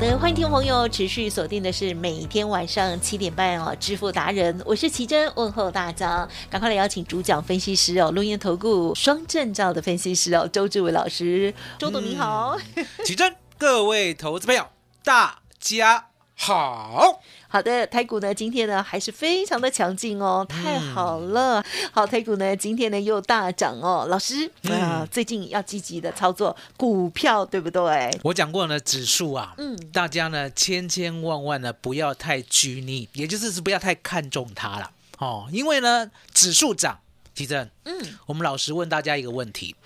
的，欢迎听众朋友持续锁定的是每天晚上七点半哦，致富达人，我是奇珍，问候大家，赶快来邀请主讲分析师哦，录音投顾双证照的分析师哦，周志伟老师，周董你好，奇珍，各位投资朋友，大家好。好的，台股呢今天呢还是非常的强劲哦，太好了。好，台股呢今天呢又大涨哦，老师啊，最近要积极的操作股票，对不对？我讲过呢，指数啊，嗯，大家呢千千万万呢不要太拘泥，也就是是不要太看重它了哦，因为呢指数涨，奇正，嗯，我们老师问大家一个问题：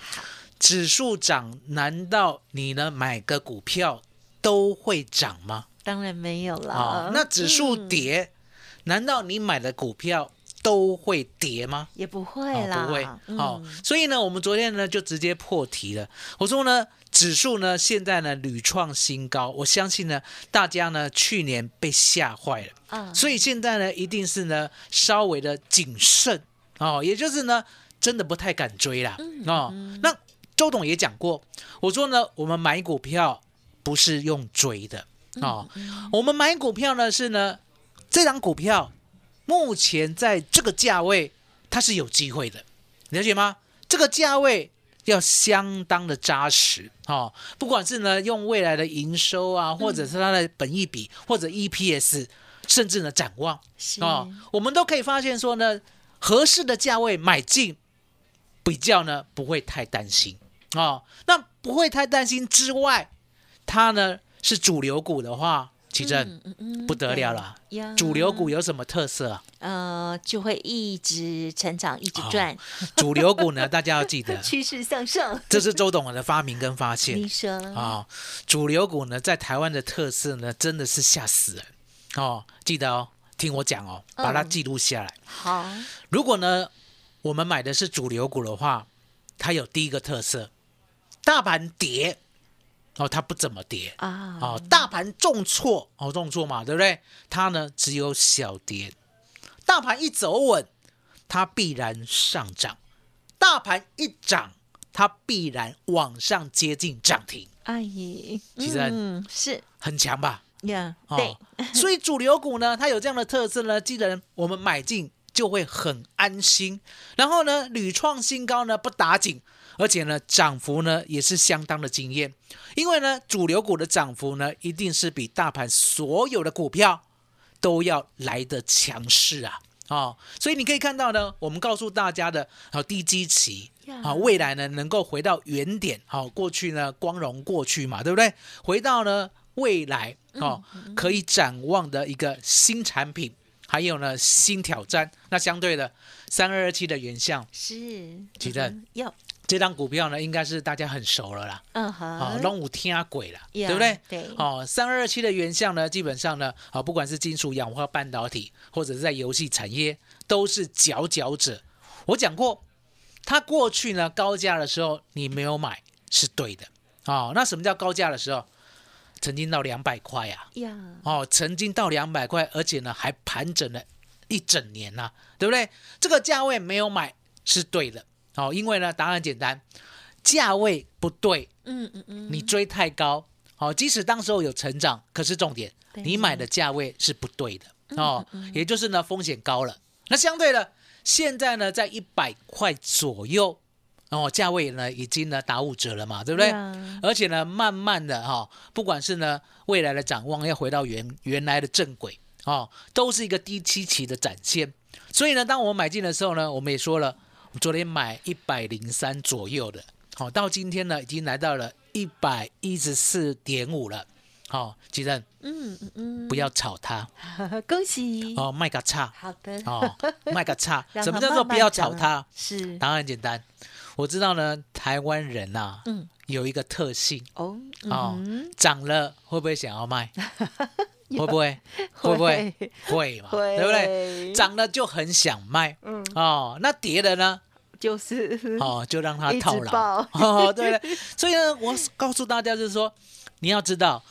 指数涨，难道你呢买个股票都会涨吗？当然没有了。那指数跌，难道你买的股票都会跌吗？也不会啦，不会。好，所以呢，我们昨天呢就直接破题了。我说呢，指数呢现在呢屡创新高，我相信呢大家呢去年被吓坏了啊，所以现在呢一定是呢稍微的谨慎哦，也就是呢真的不太敢追啦哦。那周董也讲过，我说呢我们买股票不是用追的。哦，我们买股票呢是呢，这张股票目前在这个价位它是有机会的，了解吗？这个价位要相当的扎实哦，不管是呢用未来的营收啊，或者是它的本益比，或者 EPS，甚至呢展望哦，我们都可以发现说呢，合适的价位买进，比较呢不会太担心哦。那不会太担心之外，它呢？是主流股的话，奇正不得了了。主流股有什么特色啊？呃，就会一直成长，一直赚。主流股呢，大家要记得 趋势向上。这是周董的发明跟发现。你说啊，主流股呢，在台湾的特色呢，真的是吓死人哦。记得哦，听我讲哦，把它记录下来。好，如果呢，我们买的是主流股的话，它有第一个特色，大盘跌。哦，它不怎么跌啊！哦，大盘重挫，哦，重挫嘛，对不对？它呢只有小跌。大盘一走稳，它必然上涨；大盘一涨，它必然往上接近涨停。阿姨，其实嗯是很强吧？呀，对。所以主流股呢，它有这样的特色呢，既然我们买进就会很安心。然后呢，屡创新高呢，不打紧。而且呢，涨幅呢也是相当的惊艳，因为呢，主流股的涨幅呢，一定是比大盘所有的股票都要来的强势啊！哦，所以你可以看到呢，我们告诉大家的啊，低基期啊，未来呢能够回到原点，好，过去呢光荣过去嘛，对不对？回到呢未来哦，可以展望的一个新产品，还有呢新挑战。那相对的，三二二七的原相是，奇正要。这张股票呢，应该是大家很熟了啦。嗯哼，好，龙五天鬼了，对不对？对。哦，三二二七的原相呢，基本上呢，啊，不管是金属氧化半导体，或者是在游戏产业，都是佼佼者。我讲过，它过去呢高价的时候，你没有买是对的。哦，那什么叫高价的时候？曾经到两百块呀。呀。哦，曾经到两百块，而且呢还盘整了一整年呐，对不对？这个价位没有买是对的。好，因为呢，答案简单，价位不对，嗯嗯嗯，你追太高，好，即使当时候有成长，可是重点，你买的价位是不对的，哦，也就是呢，风险高了。那相对的，现在呢，在一百块左右，哦，价位呢已经呢打五折了嘛，对不对？而且呢，慢慢的哈，不管是呢未来的展望要回到原原来的正轨，哦，都是一个低期期的展现。所以呢，当我们买进的时候呢，我们也说了。昨天买一百零三左右的，好，到今天呢已经来到了一百一十四点五了。好，吉正，嗯嗯嗯，不要炒它。恭喜。哦，卖个差好的，哦，卖个差。什么叫做不要炒它？是。答案很简单，我知道呢，台湾人呐、嗯。有一个特性。哦哦嗯，涨了会不会想要卖？有会不 会？会不会？会嘛？会对不对？涨了就很想卖，嗯哦，那跌了呢？就是哦，就让它套牢，哦，对不对？所以呢，我告诉大家就是说，你要知道，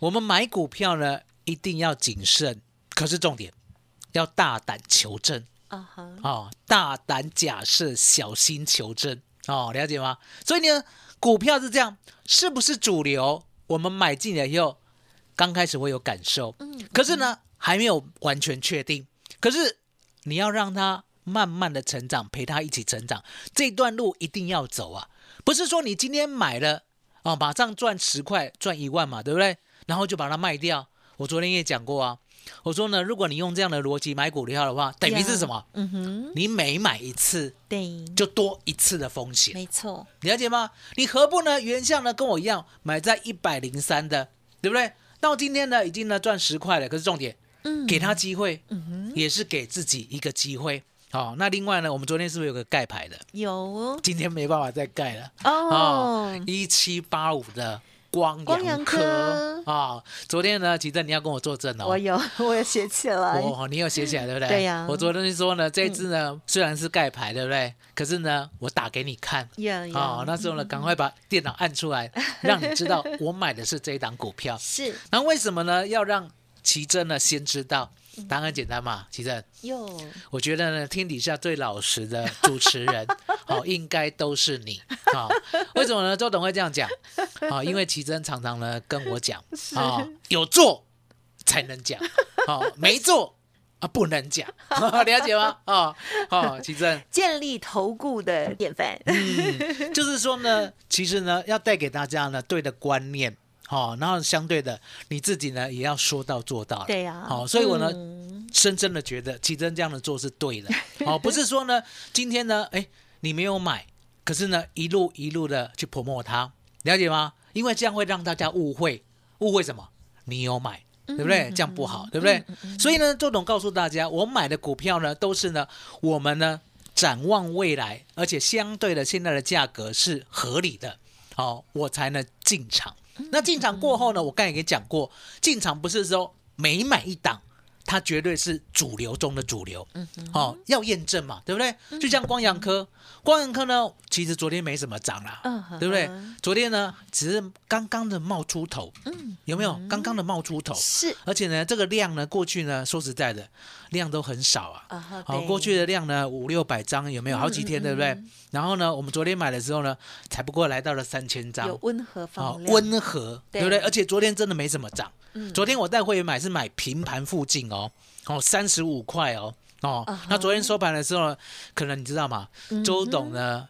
我们买股票呢一定要谨慎，可是重点要大胆求证啊哈，哦，大胆假设，小心求证哦，了解吗？所以呢，股票是这样，是不是主流？我们买进来以后，刚开始会有感受，嗯可是呢，还没有完全确定。可是你要让他慢慢的成长，陪他一起成长，这段路一定要走啊！不是说你今天买了啊，马上赚十块，赚一万嘛，对不对？然后就把它卖掉。我昨天也讲过啊，我说呢，如果你用这样的逻辑买股票的话，等于是什么？嗯哼，你每买一次对，就多一次的风险，没错，了解吗？你何不呢？原像呢跟我一样买在一百零三的，对不对？到今天呢已经呢赚十块了，可是重点嗯给他机会，嗯哼，也是给自己一个机会。好、那另外呢，我们昨天是不是有个盖牌的？有哦，今天没办法再盖了。哦，一七八五的光光科科啊、昨天呢，奇正你要跟我作证哦。我有，我有写起来，哦，你有写起来对不对？对呀我昨天就说呢，这一支呢、虽然是盖牌，对不对？可是呢，我打给你看。哦，那时候呢，赶快把电脑按出来，让你知道我买的是这一档股票。是那为什么呢？要让奇珍呢先知道？答案很简单嘛，奇珍，哟，我觉得呢，天底下最老实的主持人，好、应该都是你。好、为什么呢？周董会这样讲？啊、因为奇珍常常呢跟我讲，啊、有做才能讲，哦，没做啊不能讲，了解吗？哦哦，奇珍，建立投顾的典范，嗯，就是说呢，其实呢，要带给大家呢对的观念，好、然后相对的你自己呢也要说到做到，对呀好、所以我呢。嗯深深的觉得奇珍这样的做是对的，哦，不是说呢，今天呢，哎，你没有买，可是呢，一路一路的去泼墨它，了解吗？因为这样会让大家误会，误会什么？你有买，对不对？这样不好，对不对？所以呢，周董告诉大家，我买的股票呢，都是呢，我们呢展望未来，而且相对的现在的价格是合理的，哦，我才能进场。那进场过后呢，我刚才也讲过，进场不是说每买一档。它绝对是主流中的主流，嗯，哦，要验证嘛，对不对？就像光阳科，光阳科呢，其实昨天没什么涨啦，嗯哼对不对？昨天呢，只是刚刚的冒出头，嗯，有没有？刚刚的冒出头，是而且呢，这个量呢，过去呢，说实在的，量都很少啊。好、对过去的量呢，五六百张有没有？好几天，对不对嗯？然后呢，我们昨天买的时候呢，才不过来到了三千张有，温和好放量，温和，对对不对？而且昨天真的没怎么涨。嗯。昨天我带会员买是买平盘附近哦，哦三十五块哦，哦那昨天收盘的时候，可能你知道吗？嗯周董呢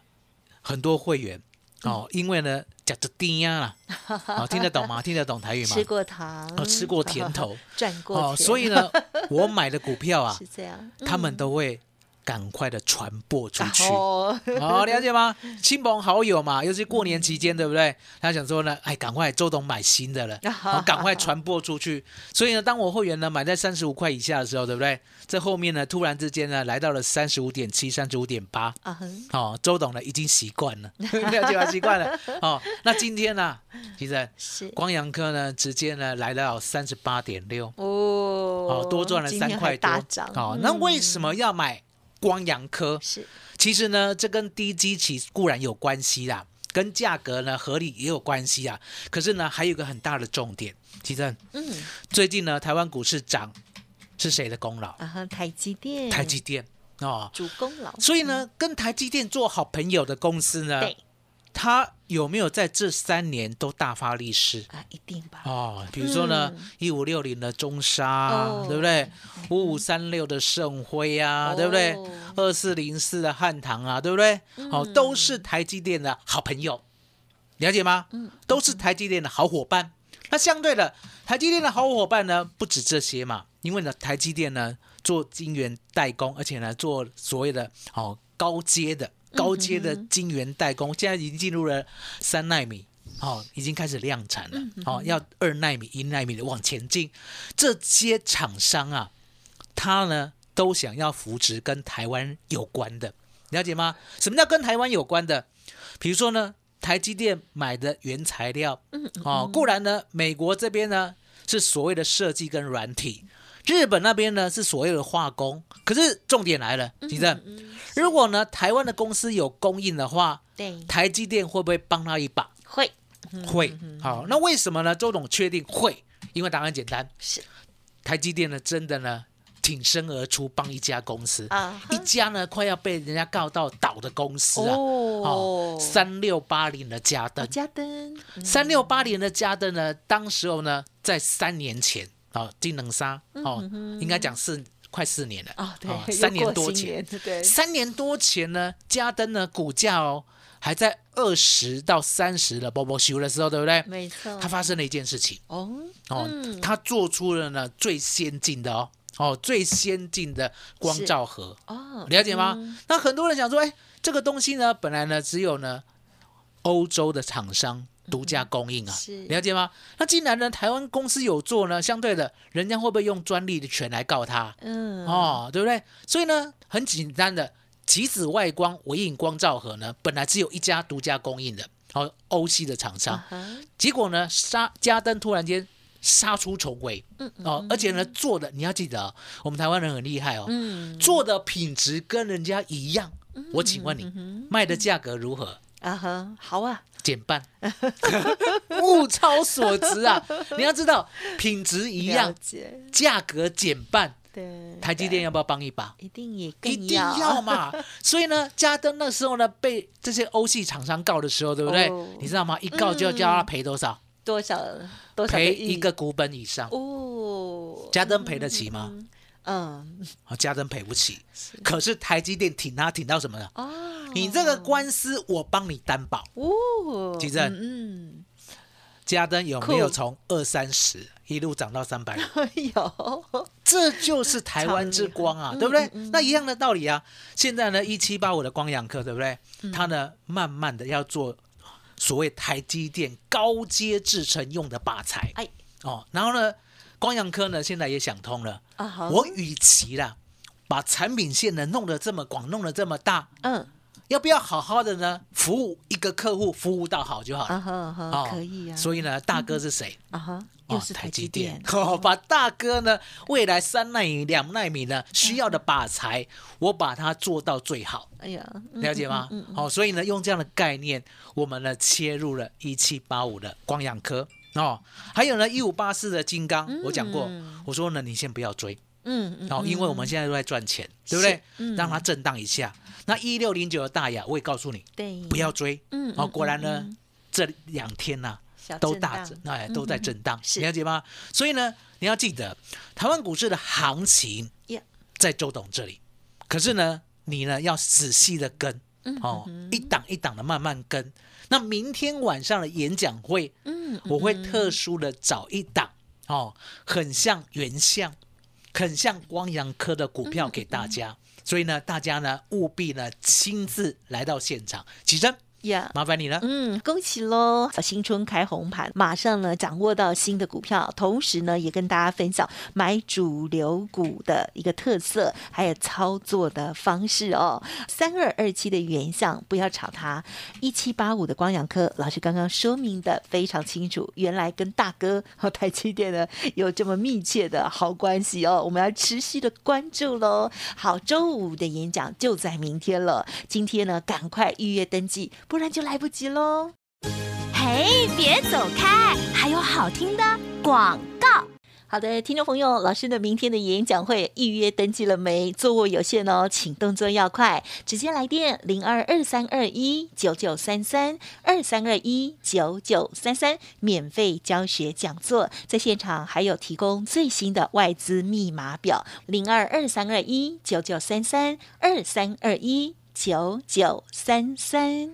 很多会员哦，因为呢讲着低呀啦，哦听得懂吗？听得懂台语吗？吃？过糖，哦吃过甜头。赚过哦，所以呢，我买的股票啊 是，这样，他们都会赶快的传播出去。哦，哦，了解吗？亲朋好友嘛，尤其过年期间，对不对？他想说呢，哎，赶快周董买新的了，好，赶快传播出去。所以呢，当我会员呢买在三十五块以下的时候，对不对？这后面呢，突然之间呢，来到了三十五点七、三十五点八。啊哼，哦，周董呢已经习惯了，了解吗？习惯了。哦，那今天呢，其实是光阳科呢，直接呢来到三十八点六，哦，哦，多赚了三块多大涨，哦，那为嗯什么要买光阳科？是其实呢，这跟低基期固然有关系啦，跟价格呢合理也有关系啊。可是呢，还有一个很大的重点，其实嗯最近呢，台湾股市涨是谁的功劳？啊哈，台积电，台积电哦。主功劳，所以呢，跟台积电做好朋友的公司呢，对它有没有在这三年都大发利市？啊，一定吧，哦，比如说呢嗯，一五六零的中沙对不对？五五三六的盛辉啊，对不对哦？二四零四的汉唐啊，对不对？哦，嗯都是台积电的好朋友，了解吗？嗯，都是台积电的好伙伴。那相对的，台积电的好伙伴呢，不止这些嘛，因为呢，台积电呢做晶圆代工，而且呢做所谓的哦高阶的高阶的晶圆代工，现在已经进入了三纳米。哦，已经开始量产了，哦，要二纳米、一纳米的往前进。这些厂商啊，他呢都想要扶植跟台湾有关的，了解吗？什么叫跟台湾有关的？比如说呢，台积电买的原材料，哦，固然呢，美国这边呢是所谓的设计跟软体，日本那边呢是所谓的化工。可是重点来了，吉正，如果呢台湾的公司有供应的话，对，台积电会不会帮他一把？会。会。好，那为什么呢？周董确定会，因为答案简单，是。台积电呢，真的呢挺身而出帮一家公司。啊，一家呢快要被人家告到倒的公司啊，哦，三六八零的嘉登，嘉登，三六八零的嘉登呢，当时候呢在三年前啊，金能沙哦，应该讲四快四年了啊，对，三年多前，对，三年多前呢，嘉登呢股价哦。还在二十到三十的波波修的时候，对不对？没错。它发生了一件事情哦哦，它做出了呢最先进的哦哦最先进的光照盒哦，了解吗？那很多人想说，哎，这个东西呢，本来呢只有呢欧洲的厂商独家供应啊，了解吗？那既然呢台湾公司有做呢，相对的，人家会不会用专利的权来告他？嗯哦，对不对？所以呢，很简单的。极紫外光微影光照盒呢，本来只有一家独家供应的，哦，欧系的厂商，结果呢，杀加登突然间杀出重围，哦，而且呢，做的你要记得，我们台湾人很厉害哦，做的品质跟人家一样，我请问你，卖的价格如何？啊哈，好啊，减半，物超所值啊！你要知道，品质一样，价格减半。对，台积电要不要帮一把？一定也一定要嘛。所以呢，嘉登那时候呢，被这些欧系厂商告的时候，对不对？你知道吗？一告就要叫他赔多少？多少？多少？赔一个股本以上哦。嘉登赔得起吗？嗯，嘉登赔不起。可是台积电挺他挺到什么呢？哦，你这个官司我帮你担保哦。吉正，嗯。嘉登有没有从二三十一路涨到三百？有，这就是台湾之光啊，对不对？那一样的道理啊。现在呢，一七八五的光阳科，对不对？它呢，慢慢的要做所谓台积电高阶制程用的靶材。哎，哦，然后呢，光阳科呢，现在也想通了。啊，我与其啦，把产品线呢弄得这么广，弄得这么大，嗯。要不要好好的呢？服务一个客户，服务到好就好了。啊可以啊。所以呢，大哥是谁？啊哈，又是台积电。把大哥呢，未来三纳米、两纳米呢需要的把材，我把它做到最好。哎呀，了解吗？好，所以呢，用这样的概念，我们呢切入了一七八五的光阳科哦，还有呢一五八四的金刚，我讲过，我说呢，你先不要追，嗯，好，因为我们现在都在赚钱，对不对？让它震荡一下。那一六零九的大雅，我也告诉你，对，不要追。嗯，哦，果然呢，这两天呢，都大震，哎，都在震荡，了解吗？所以呢，你要记得，台湾股市的行情在周董这里，可是呢，你呢要仔细的跟，哦，一档一档的慢慢跟。那明天晚上的演讲会，嗯，我会特殊的找一档，哦，很像原像，很像光阳科的股票给大家。所以呢，大家呢务必呢亲自来到现场，起身。呀，麻烦你了。嗯，恭喜喽！新春开红盘，马上呢掌握到新的股票，同时呢也跟大家分享买主流股的一个特色，还有操作的方式哦。三二二七的原相不要炒它，一七八五的光阳科老师刚刚说明的非常清楚，原来跟大哥和台积电呢有这么密切的好关系哦。我们要持续的关注喽。好，周五的演讲就在明天了，今天呢赶快预约登记。不然就来不及喽！嘿，别走开，还有好听的广告。好的，听众朋友，老师的明天的演讲会预约登记了没？座位有限哦，请动作要快，直接来电零二二三二一九九三三二三二一九九三三，免费教学讲座，在现场还有提供最新的外资密码表零二二三二一九九三三二三二一九九三三。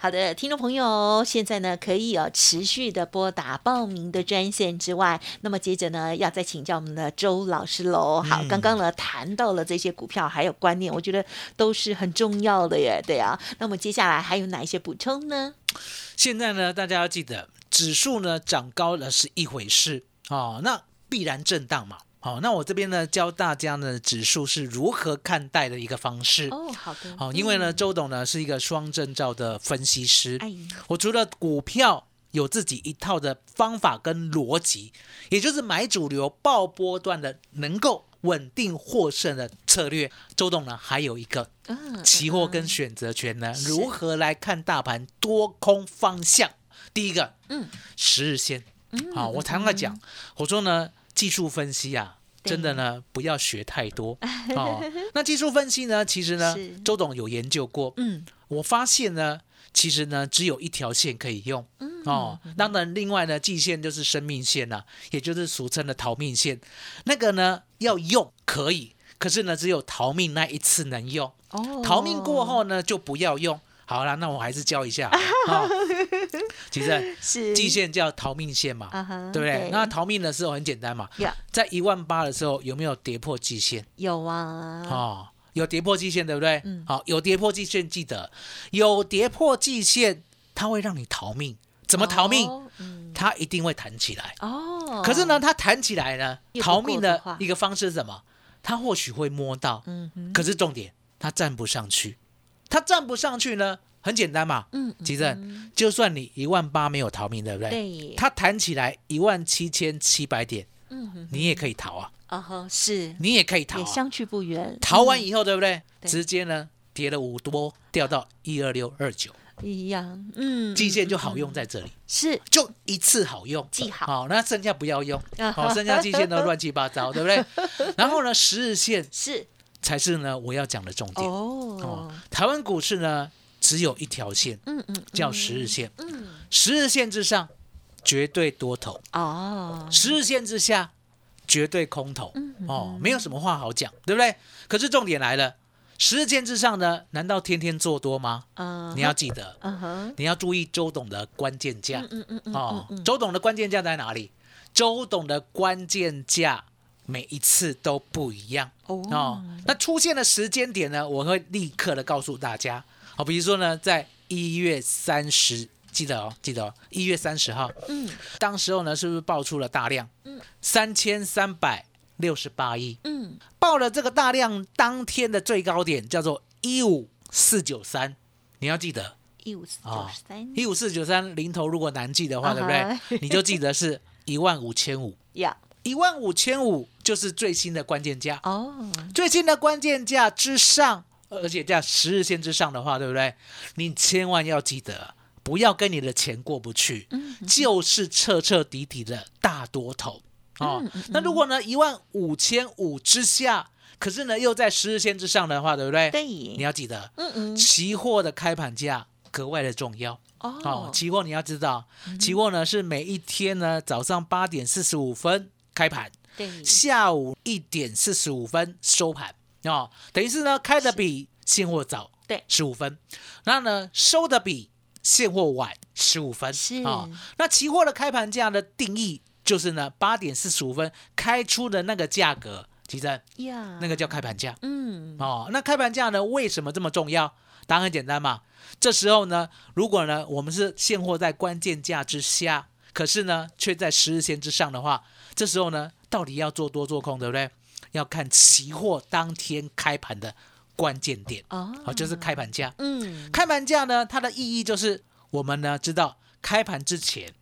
好的，听众朋友，现在呢可以哦持续的拨打报名的专线之外，那么接着呢要再请教我们的周老师喽。好，刚刚呢谈到了这些股票还有观念，我觉得都是很重要的耶，对啊。那么接下来还有哪一些补充呢？现在呢，大家要记得，指数呢涨高了是一回事哦，那必然震荡嘛。好，那我这边呢教大家呢指数是如何看待的一个方式。哦，好的。好，因为呢周董呢是一个双证照的分析师，我除了股票有自己一套的方法跟逻辑，也就是买主流爆波段的能够稳定获胜的策略。周董呢还有一个期货跟选择权呢，如何来看大盘多空方向？第一个，嗯，十日线。好，我常常讲，我说呢。技术分析啊，真的呢，不要学太多 哦。那技术分析呢，其实呢，周董有研究过。嗯，我发现呢，其实呢，只有一条线可以用。嗯哦，当然，另外呢，季线就是生命线了，也就是俗称的逃命线。那个呢，要用可以，可是呢，只有逃命那一次能用。哦，逃命过后呢，就不要用。好了，那我还是教一下 啊。其实是季线叫逃命线嘛，对不对？那逃命的时候很简单嘛，在一万八的时候有没有跌破季线？有啊。哦，有跌破季线，对不对？嗯。好，有跌破季线，记得有跌破季线，它会让你逃命。怎么逃命？嗯，它一定会弹起来。哦。可是呢，它弹起来呢，逃命的一个方式是什么？它或许会摸到，嗯可是重点，它站不上去。它站不上去呢，很简单嘛。嗯，吉正，就算你一万八没有逃命，对不对？对。它弹起来一万七千七百点，嗯，你也可以逃啊。啊哈，是。你也可以逃，也相去不远。逃完以后，对不对？直接呢，跌了五多，掉到一二六二九。一样，嗯。季线就好用在这里，是，就一次好用，记好。好，那剩下不要用，好，剩下季线都乱七八糟，对不对？然后呢，十日线是。才是呢，我要讲的重点哦。台湾股市呢，只有一条线，嗯嗯，叫十日线。嗯，十日线之上绝对多头哦，十日线之下绝对空头哦，没有什么话好讲，对不对？可是重点来了，十日线之上呢，难道天天做多吗？嗯，你要记得，嗯哼，你要注意周董的关键价，嗯嗯嗯，哦，周董的关键价在哪里？周董的关键价。每一次都不一样哦。那出现的时间点呢？我会立刻的告诉大家。好，比如说呢，在一月三十，记得哦，记得哦，一月三十号，嗯，当时候呢，是不是爆出了大量？嗯，三千三百六十八亿，嗯，爆了这个大量，当天的最高点叫做一五四九三，你要记得一五四九三，一五四九三零头如果难记的话，对不对？你就记得是一万五千五呀。一万五千五就是最新的关键价哦，最新的关键价之上，而且在十日线之上的话，对不对？你千万要记得，不要跟你的钱过不去，就是彻彻底底的大多头哦。那如果呢，一万五千五之下，可是呢又在十日线之上的话，对不对？对，你要记得，嗯嗯，期货的开盘价格外的重要哦。期货你要知道，期货呢是每一天呢早上八点四十五分。开盘，对，下午一点四十五分收盘。哦，等于是呢开的比现货早，对，十五分，那呢收的比现货晚十五分，是。啊，那期货的开盘价的定义就是呢八点四十五分开出的那个价格，其实呀，那个叫开盘价，嗯，哦，那开盘价呢为什么这么重要？答案很简单嘛，这时候呢，如果呢我们是现货在关键价之下。可是呢，却在十日线之上的话，这时候呢，到底要做多做空，对不对？要看期货当天开盘的关键点哦，好，就是开盘价。嗯，开盘价呢，它的意义就是我们呢知道开盘之前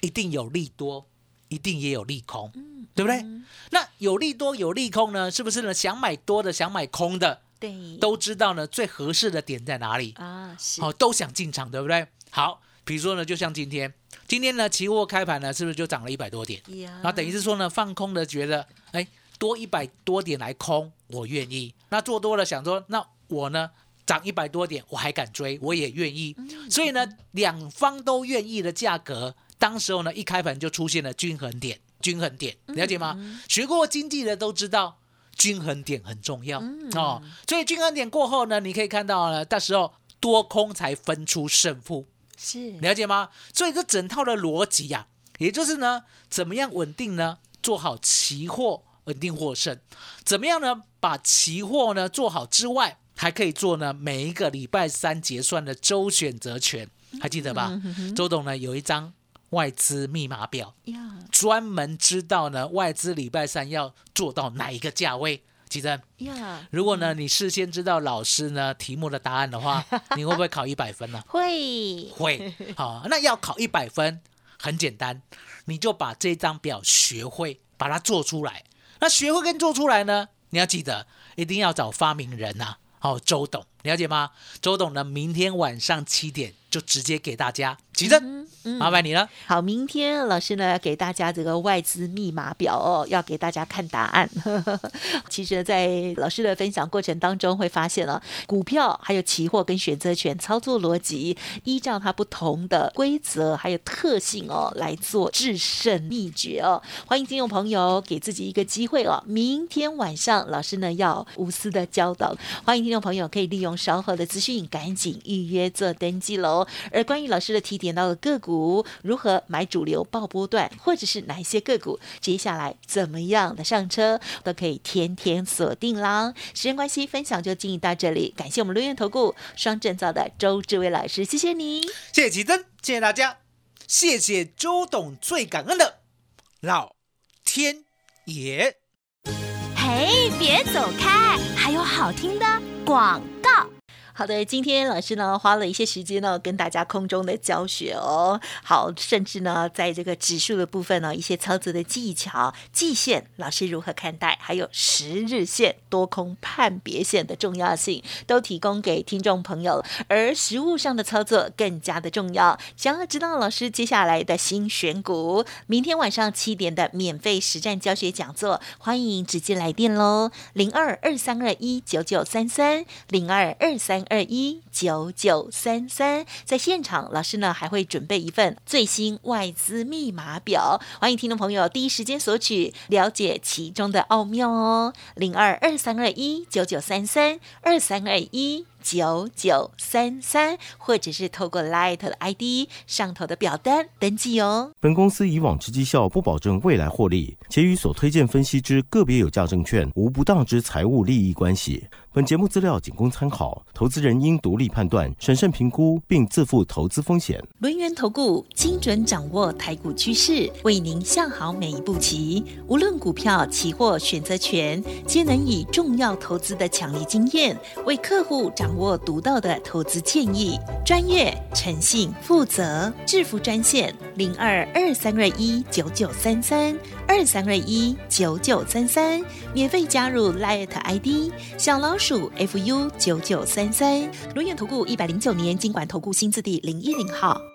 一定有利多，一定也有利空，嗯，对不对？那有利多有利空呢，是不是呢？想买多的，想买空的，对，都知道呢最合适的点在哪里啊？是，好，都想进场，对不对？好，比如说呢，就像今天。今天呢，期货开盘呢，是不是就涨了一百多点？那等于是说呢，放空的觉得，哎，多一百多点来空，我愿意。那做多了想说，那我呢，涨一百多点，我还敢追，我也愿意。所以呢，两方都愿意的价格，当时候呢，一开盘就出现了均衡点，均衡点，了解吗？学过经济的都知道，均衡点很重要哦。所以均衡点过后呢，你可以看到呢，到时候多空才分出胜负，是了解吗？所以这整套的逻辑呀，也就是呢，怎么样稳定呢？做好期货，稳定获胜。怎么样呢？把期货呢做好之外。还可以做呢，每一个礼拜三结算的周选择权，还记得吧？周董呢有一张外资密码表，专门知道呢外资礼拜三要做到哪一个价位。记得呀，如果呢你事先知道老师呢题目的答案的话，你会不会考一百分呢？会会。好，那要考一百分很简单，你就把这张表学会，把它做出来。那学会跟做出来呢，你要记得一定要找发明人呐。好，周董了解吗？周董呢？明天晚上七点就直接给大家。急着，麻烦你了。好，明天老师呢要给大家这个外资密码表哦，要给大家看答案。其实，在老师的分享过程当中，会发现了股票还有期货跟选择权操作逻辑，依照它不同的规则还有特性哦，来做制胜秘诀哦。欢迎听众朋友给自己一个机会哦，明天晚上老师呢要无私的教导，欢迎听众朋友可以利用稍后的资讯赶紧预约做登记喽。而关于老师的提。点到的个股如何买主流爆波段，或者是哪一些个股接下来怎么样的上车，都可以天天锁定啦。时间关系，分享就进行到这里，感谢我们录音投顾双证照的周志伟老师，谢谢你，谢谢奇珍，谢谢大家，谢谢周董，最感恩的老天爷。嘿，别走开，还有好听的广告。好的，今天老师呢花了一些时间呢，跟大家空中的教学哦。好，甚至呢，在这个指数的部分呢，一些操作的技巧、季线，老师如何看待？还有十日线、多空判别线的重要性，都提供给听众朋友。而实物上的操作更加的重要。想要知道老师接下来的新选股，明天晚上七点的免费实战教学讲座，欢迎直接来电喽，零二二三二一九九三三零二二三。二一九九三三，在现场，老师呢还会准备一份最新外资密码表，欢迎听众朋友第一时间索取，了解其中的奥妙哦。零二二三二一九九三三二三二一。九九三三，或者是透过 Light 的 ID 上头的表单登记哦。本公司以往之绩效不保证未来获利，且与所推荐分析之个别有价证券无不当之财务利益关系。本节目资料仅供参考，投资人应独立判断、审慎评估，并自负投资风险。轮源投顾精准掌握台股趋势，为您下好每一步棋。无论股票、期货、选择权，皆能以重要投资的强力经验，为客户掌。掌握独到的投资建议，专业、诚信、负责，致富专线零二二三二一九九三三二三二一九九三三，免费加入 Light ID 小老鼠 fu 九九三三，龙眼投顾一百零九年经管投顾新字第零一零号。